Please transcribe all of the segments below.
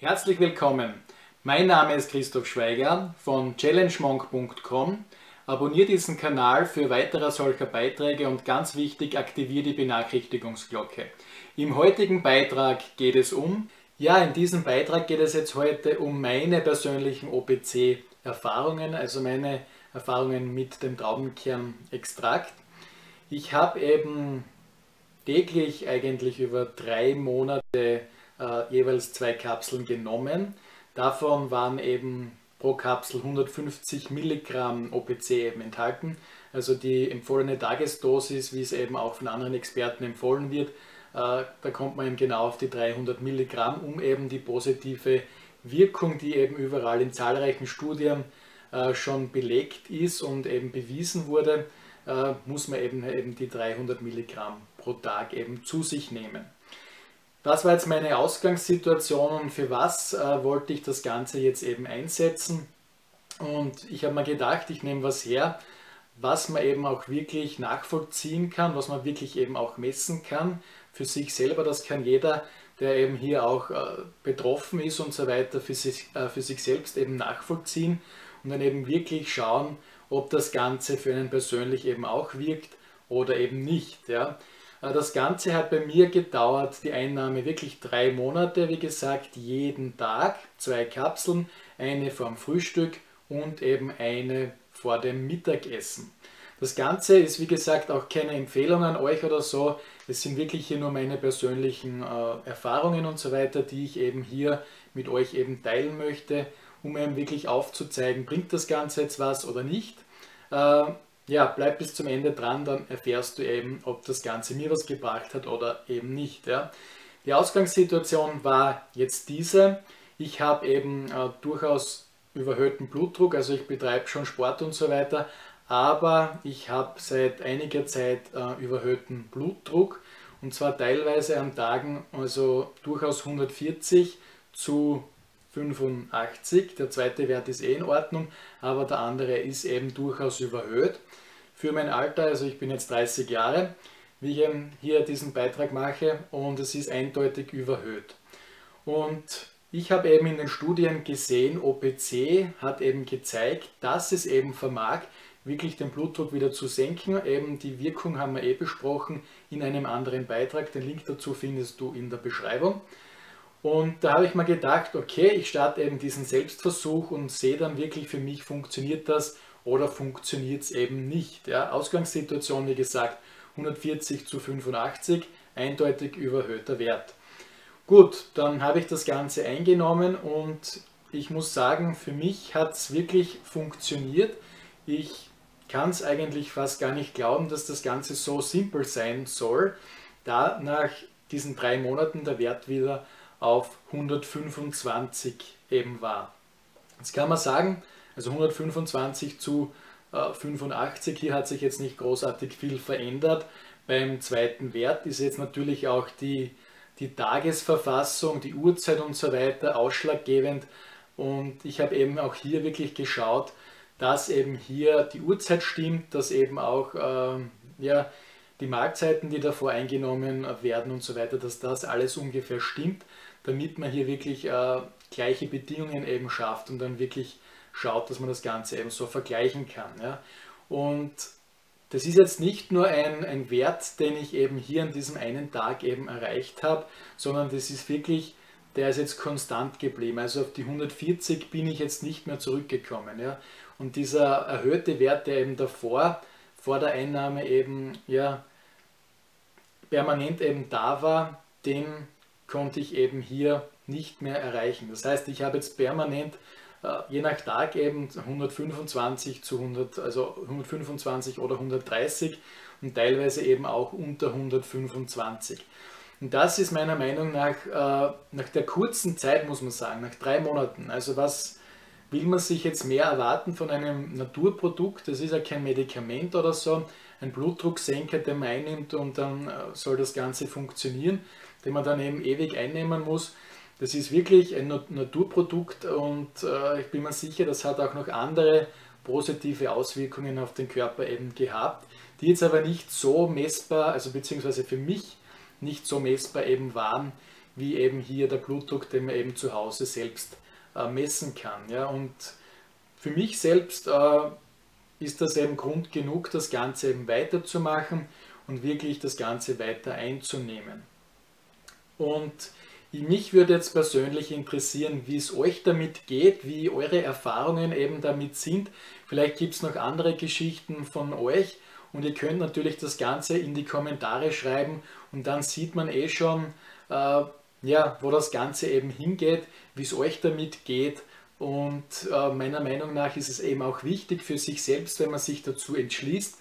Herzlich willkommen. Mein Name ist Christoph Schweiger von challengemonk.com. Abonniere diesen Kanal für weitere solcher Beiträge und ganz wichtig, aktiviere die Benachrichtigungsglocke. Im heutigen Beitrag geht es um, ja, in diesem Beitrag geht es jetzt heute um meine persönlichen OPC-Erfahrungen, also meine Erfahrungen mit dem Traubenkernextrakt. Ich habe eben täglich eigentlich über drei Monate äh, jeweils zwei Kapseln genommen. Davon waren eben pro Kapsel 150 Milligramm OPC eben enthalten. Also die empfohlene Tagesdosis, wie es eben auch von anderen Experten empfohlen wird, äh, da kommt man eben genau auf die 300 Milligramm, um eben die positive Wirkung, die eben überall in zahlreichen Studien äh, schon belegt ist und eben bewiesen wurde, muss man eben, eben die 300 Milligramm pro Tag eben zu sich nehmen. Das war jetzt meine Ausgangssituation und für was äh, wollte ich das Ganze jetzt eben einsetzen. Und ich habe mir gedacht, ich nehme was her, was man eben auch wirklich nachvollziehen kann, was man wirklich eben auch messen kann für sich selber. Das kann jeder, der eben hier auch äh, betroffen ist und so weiter, für sich, äh, für sich selbst eben nachvollziehen und dann eben wirklich schauen, ob das Ganze für einen persönlich eben auch wirkt oder eben nicht. Ja. Äh, das Ganze hat bei mir gedauert, die Einnahme wirklich drei Monate, wie gesagt, jeden Tag, zwei Kapseln, eine vorm Frühstück und eben eine vor dem Mittagessen. Das Ganze ist wie gesagt auch keine Empfehlung an euch oder so. Es sind wirklich hier nur meine persönlichen äh, Erfahrungen und so weiter, die ich eben hier mit euch eben teilen möchte, um eben wirklich aufzuzeigen, bringt das Ganze jetzt was oder nicht. Äh, ja, bleib bis zum Ende dran, dann erfährst du eben, ob das Ganze mir was gebracht hat oder eben nicht. Ja. Die Ausgangssituation war jetzt diese. Ich habe eben äh, durchaus überhöhten Blutdruck, also ich betreibe schon Sport und so weiter, aber ich habe seit einiger Zeit äh, überhöhten Blutdruck und zwar teilweise an Tagen also durchaus 140 zu 85. Der zweite Wert ist eh in Ordnung, aber der andere ist eben durchaus überhöht. Für mein Alter, also ich bin jetzt 30 Jahre, wie ich hier diesen Beitrag mache und es ist eindeutig überhöht. Und ich habe eben in den Studien gesehen, OPC hat eben gezeigt, dass es eben vermag, wirklich den Blutdruck wieder zu senken. Eben die Wirkung haben wir eh besprochen in einem anderen Beitrag. Den Link dazu findest du in der Beschreibung. Und da habe ich mir gedacht, okay, ich starte eben diesen Selbstversuch und sehe dann wirklich für mich, funktioniert das oder funktioniert es eben nicht. Ja, Ausgangssituation, wie gesagt, 140 zu 85, eindeutig überhöhter Wert. Gut, dann habe ich das Ganze eingenommen und ich muss sagen, für mich hat es wirklich funktioniert. Ich kann es eigentlich fast gar nicht glauben, dass das Ganze so simpel sein soll, da nach diesen drei Monaten der Wert wieder auf 125 eben war. Jetzt kann man sagen, also 125 zu äh, 85, hier hat sich jetzt nicht großartig viel verändert. Beim zweiten Wert ist jetzt natürlich auch die, die Tagesverfassung, die Uhrzeit und so weiter ausschlaggebend. Und ich habe eben auch hier wirklich geschaut, dass eben hier die Uhrzeit stimmt, dass eben auch äh, ja, die Mahlzeiten, die davor eingenommen werden und so weiter, dass das alles ungefähr stimmt, damit man hier wirklich äh, gleiche Bedingungen eben schafft und dann wirklich schaut, dass man das Ganze eben so vergleichen kann. Ja. Und das ist jetzt nicht nur ein, ein Wert, den ich eben hier an diesem einen Tag eben erreicht habe, sondern das ist wirklich, der ist jetzt konstant geblieben. Also auf die 140 bin ich jetzt nicht mehr zurückgekommen. Ja. Und dieser erhöhte Wert, der eben davor, vor der Einnahme eben ja, permanent eben da war, den konnte ich eben hier nicht mehr erreichen. Das heißt, ich habe jetzt permanent je nach Tag eben 125 zu 100, also 125 oder 130 und teilweise eben auch unter 125. Und das ist meiner Meinung nach, äh, nach der kurzen Zeit, muss man sagen, nach drei Monaten. Also was will man sich jetzt mehr erwarten von einem Naturprodukt? Das ist ja kein Medikament oder so, ein Blutdrucksenker, den man einnimmt und dann äh, soll das Ganze funktionieren, den man dann eben ewig einnehmen muss. Das ist wirklich ein Naturprodukt und äh, ich bin mir sicher, das hat auch noch andere positive Auswirkungen auf den Körper eben gehabt, die jetzt aber nicht so messbar, also beziehungsweise für mich nicht so messbar eben waren, wie eben hier der Blutdruck, den man eben zu Hause selbst äh, messen kann. Ja? Und für mich selbst äh, ist das eben Grund genug, das Ganze eben weiterzumachen und wirklich das Ganze weiter einzunehmen. Und mich würde jetzt persönlich interessieren, wie es euch damit geht, wie eure Erfahrungen eben damit sind. Vielleicht gibt es noch andere Geschichten von euch und ihr könnt natürlich das Ganze in die Kommentare schreiben und dann sieht man eh schon, äh, ja, wo das Ganze eben hingeht, wie es euch damit geht. Und äh, meiner Meinung nach ist es eben auch wichtig für sich selbst, wenn man sich dazu entschließt,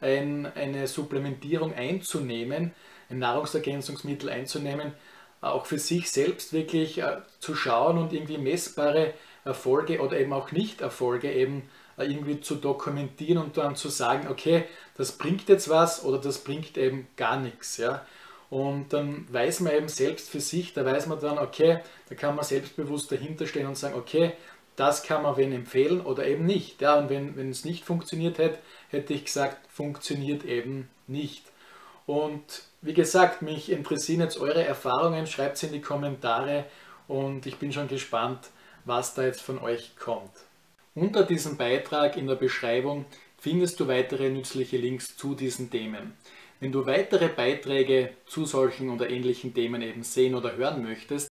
ein, eine Supplementierung einzunehmen, ein Nahrungsergänzungsmittel einzunehmen, auch für sich selbst wirklich äh, zu schauen und irgendwie messbare Erfolge oder eben auch Nicht-Erfolge eben äh, irgendwie zu dokumentieren und dann zu sagen, okay, das bringt jetzt was oder das bringt eben gar nichts. Ja? Und dann weiß man eben selbst für sich, da weiß man dann, okay, da kann man selbstbewusst dahinter stehen und sagen, okay, das kann man wen empfehlen oder eben nicht. Ja, und wenn, wenn es nicht funktioniert hätte, hätte ich gesagt, funktioniert eben nicht. Und wie gesagt, mich interessieren jetzt eure Erfahrungen, schreibt es in die Kommentare und ich bin schon gespannt, was da jetzt von euch kommt. Unter diesem Beitrag in der Beschreibung findest du weitere nützliche Links zu diesen Themen. Wenn du weitere Beiträge zu solchen oder ähnlichen Themen eben sehen oder hören möchtest,